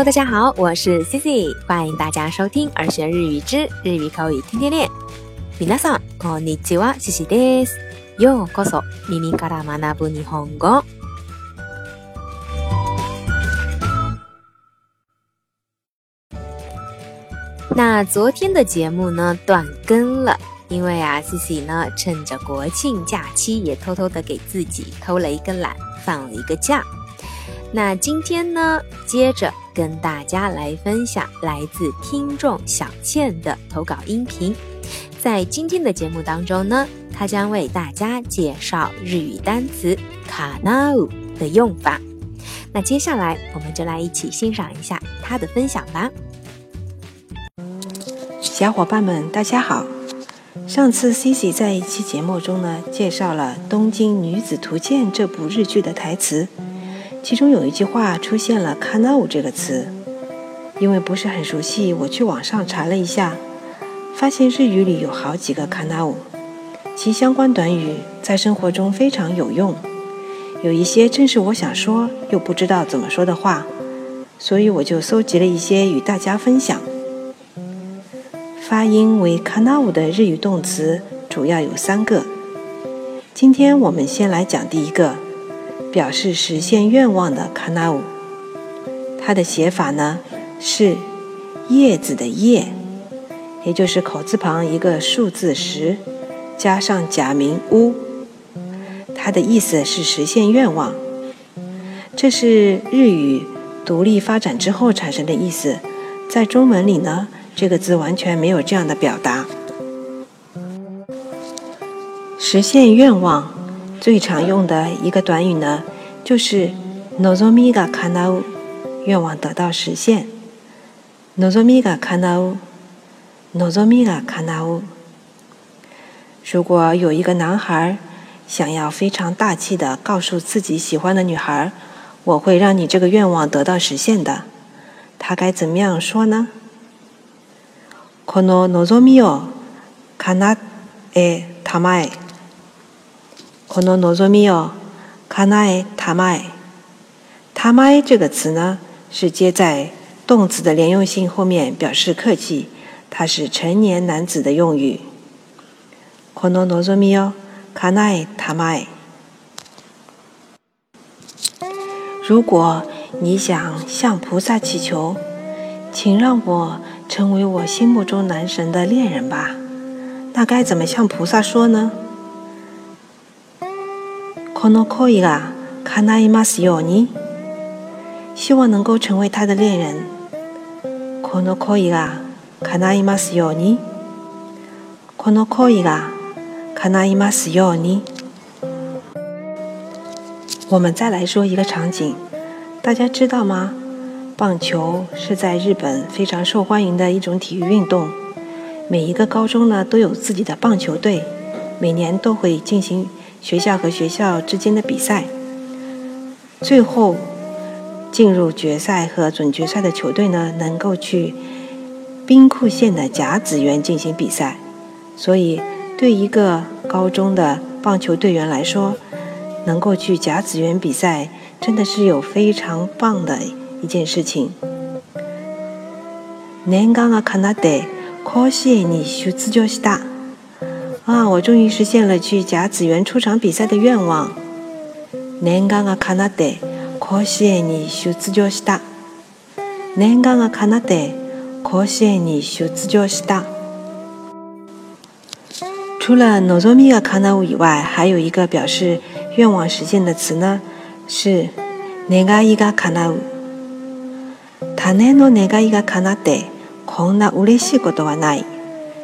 Hello，大家好，我是 Cici，欢迎大家收听《儿学日语之日语口语天天练》。皆さんこんにちは、Cici です。ようこそ耳から学ぶ日本語。那昨天的节目呢断更了，因为啊，Cici 呢趁着国庆假期也偷偷的给自己偷了一个懒，放了一个假。那今天呢，接着 跟大家来分享来自听众小倩的投稿音频。在今天的节目当中呢，她将为大家介绍日语单词“卡纳乌”的用法。那接下来我们就来一起欣赏一下她的分享吧。小伙伴们，大家好！上次 Cici 在一期节目中呢，介绍了《东京女子图鉴》这部日剧的台词。其中有一句话出现了 “kanau” 这个词，因为不是很熟悉，我去网上查了一下，发现日语里有好几个 “kanau”，其相关短语在生活中非常有用。有一些正是我想说又不知道怎么说的话，所以我就搜集了一些与大家分享。发音为 “kanau” 的日语动词主要有三个，今天我们先来讲第一个。表示实现愿望的 “kanau”，它的写法呢是叶子的“叶”，也就是口字旁一个数字十，加上假名“乌”，它的意思是实现愿望。这是日语独立发展之后产生的意思，在中文里呢，这个字完全没有这样的表达。实现愿望。最常用的一个短语呢，就是 “nozomi ga kanau”，愿望得到实现。“nozomi ga kanau”，“nozomi ga kanau”。如果有一个男孩想要非常大气的告诉自己喜欢的女孩：“我会让你这个愿望得到实现的。”他该怎么样说呢？“この望みを叶えたまえ。” この望みを叶えたまえ。たまえ这个词呢，是接在动词的连用性后面，表示客气，它是成年男子的用语。この望みを叶えたまえ。如果你想向菩萨祈求，请让我成为我心目中男神的恋人吧，那该怎么向菩萨说呢？ この恋が叶いますように。希望能够成为他的恋人。この恋が叶いますように。この恋が叶いますように。我们再来说一个场景，大家知道吗？棒球是在日本非常受欢迎的一种体育运动。每一个高中呢都有自己的棒球队，每年都会进行。 学校和学校之间的比赛，最后进入决赛和准决赛的球队呢，能够去兵库县的甲子园进行比赛。所以，对一个高中的棒球队员来说，能够去甲子园比赛，真的是有非常棒的一件事情。年刚啊，看那得可惜你出资就是大。啊！我终于实现了去甲子园出场比赛的愿望。念願が叶って甲子園に出場した。念願が叶って甲子園に出場した。除了望みが叶う以外，还有一个表示愿望实现的词呢，是願いが叶う。種の願いが叶ってこんな嬉しいことはない。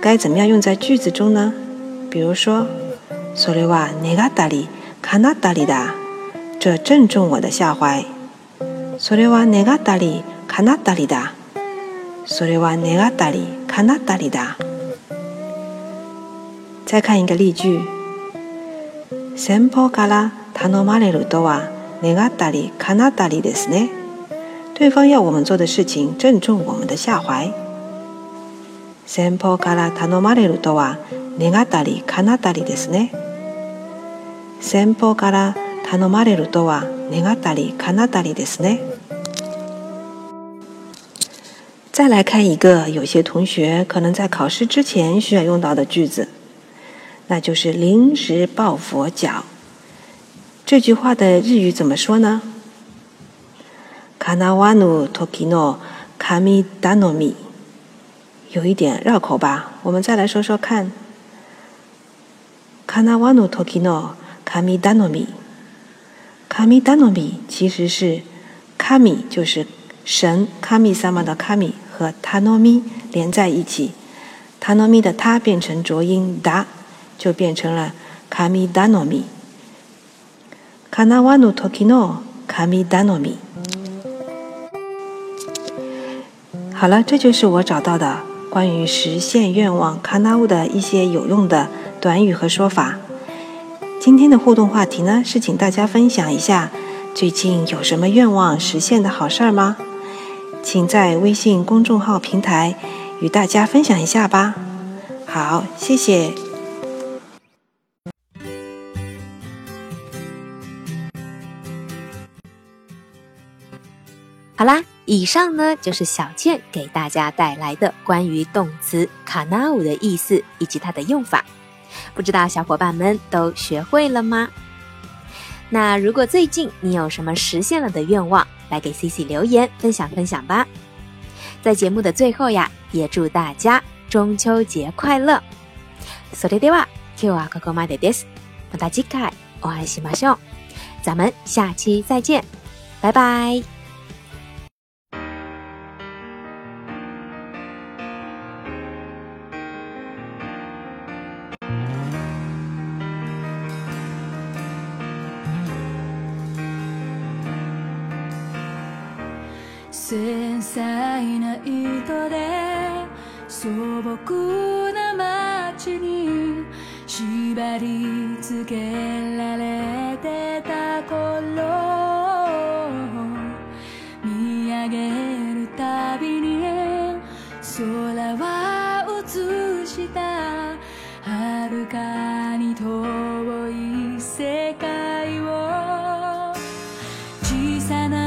该怎么样用在句子中呢？比如说，それは願ったり叶ったりだ。这正中我的下怀。それは願ったり叶ったりだ。 それは願ったり叶ったりだ。再看一个例句。先方から頼まれるとは願ったり叶ったりですね。对方要我们做的事情正中我们的下怀。 先方から頼まれるとは願ったり叶ったりですね。先方から頼まれるとは願ったり叶ったりですね。再来看一个，有些同学可能在考试之前需要用到的句子，那就是临时抱佛脚。这句话的日语怎么说呢？かなわぬ時の神頼み， 有一点绕口吧？我们再来说说看。かなわぬ時の神頼み，神頼み其实是神就是神神様的神和頼み连在一起，頼み的它变成浊音だ，就变成了神頼み。かなわぬ時の神頼み。好了，这就是我找到的 关于实现愿望卡纳乌的一些有用的短语和说法。今天的互动话题呢，是请大家分享一下最近有什么愿望实现的好事儿吗？请在微信公众号平台与大家分享一下吧。好，谢谢。好啦。以上呢就是小倩给大家带来的关于动词卡纳乌的意思以及它的用法，不知道小伙伴们都学会了吗？那如果最近你有什么实现了的愿望，来给 C C 留言分享分享吧。在节目的最后呀，也祝大家中秋节快乐。それでは今日はここまでです。また次回お会いしましょう。咱们下期再见，拜拜。 糸で素朴な街に縛り付けられてた頃見上げるたびに空は映した遥かに遠い世界を小さな